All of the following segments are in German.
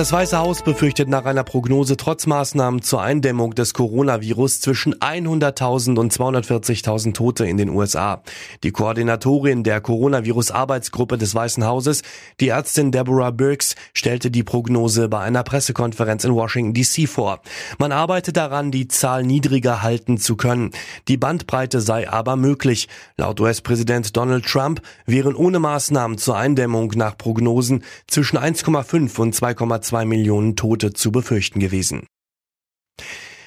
Das Weiße Haus befürchtet nach einer Prognose trotz Maßnahmen zur Eindämmung des Coronavirus zwischen 100.000 und 240.000 Tote in den USA. Die Koordinatorin der Coronavirus-Arbeitsgruppe des Weißen Hauses, die Ärztin Deborah Birx, stellte die Prognose bei einer Pressekonferenz in Washington DC vor. Man arbeite daran, die Zahl niedriger halten zu können. Die Bandbreite sei aber möglich. Laut US-Präsident Donald Trump wären ohne Maßnahmen zur Eindämmung nach Prognosen zwischen 1,5 und 2,2 1,2 Millionen Tote zu befürchten gewesen.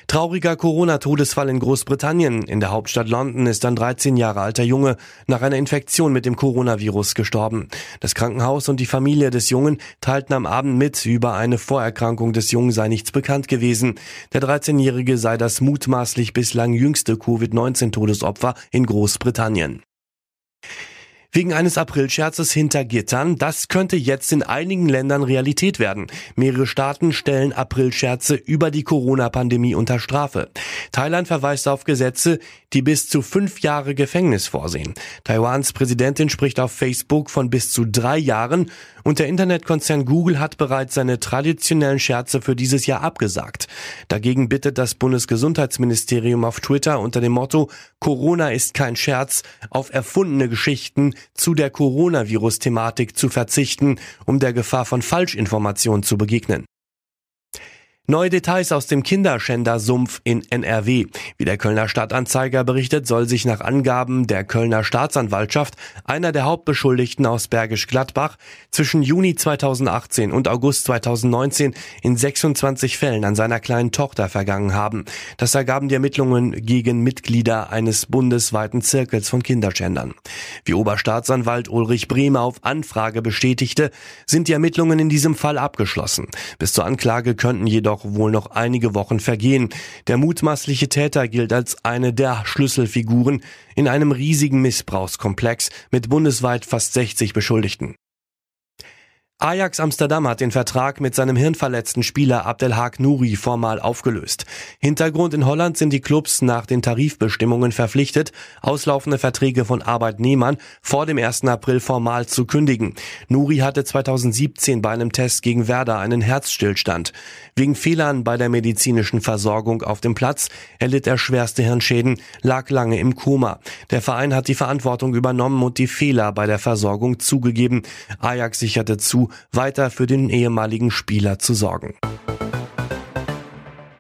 Trauriger Corona-Todesfall in Großbritannien. In der Hauptstadt London ist ein 13 Jahre alter Junge nach einer Infektion mit dem Coronavirus gestorben. Das Krankenhaus und die Familie des Jungen teilten am Abend mit, über eine Vorerkrankung des Jungen sei nichts bekannt gewesen. Der 13-Jährige sei das mutmaßlich bislang jüngste Covid-19-Todesopfer in Großbritannien. Wegen eines Aprilscherzes hinter Gittern, das könnte jetzt in einigen Ländern Realität werden. Mehrere Staaten stellen Aprilscherze über die Corona-Pandemie unter Strafe. Thailand verweist auf Gesetze, die bis zu fünf Jahre Gefängnis vorsehen. Taiwans Präsidentin spricht auf Facebook von bis zu drei Jahren und der Internetkonzern Google hat bereits seine traditionellen Scherze für dieses Jahr abgesagt. Dagegen bittet das Bundesgesundheitsministerium auf Twitter unter dem Motto Corona ist kein Scherz auf erfundene Geschichten zu der Coronavirus-Thematik zu verzichten, um der Gefahr von Falschinformationen zu begegnen. Neue Details aus dem Kinderschänder-Sumpf in NRW. Wie der Kölner Stadtanzeiger berichtet, soll sich nach Angaben der Kölner Staatsanwaltschaft einer der Hauptbeschuldigten aus Bergisch Gladbach zwischen Juni 2018 und August 2019 in 26 Fällen an seiner kleinen Tochter vergangen haben. Das ergaben die Ermittlungen gegen Mitglieder eines bundesweiten Zirkels von Kinderschändern. Wie Oberstaatsanwalt Ulrich Bremer auf Anfrage bestätigte, sind die Ermittlungen in diesem Fall abgeschlossen. Bis zur Anklage könnten jedoch jedoch wohl noch einige Wochen vergehen. Der mutmaßliche Täter gilt als eine der Schlüsselfiguren in einem riesigen Missbrauchskomplex mit bundesweit fast 60 Beschuldigten. Ajax Amsterdam hat den Vertrag mit seinem hirnverletzten Spieler Abdelhak Nouri formal aufgelöst. Hintergrund in Holland sind die Clubs nach den Tarifbestimmungen verpflichtet, auslaufende Verträge von Arbeitnehmern vor dem 1. April formal zu kündigen. Nouri hatte 2017 bei einem Test gegen Werder einen Herzstillstand. Wegen Fehlern bei der medizinischen Versorgung auf dem Platz erlitt er schwerste Hirnschäden, lag lange im Koma. Der Verein hat die Verantwortung übernommen und die Fehler bei der Versorgung zugegeben. Ajax sicherte zu, weiter für den ehemaligen Spieler zu sorgen.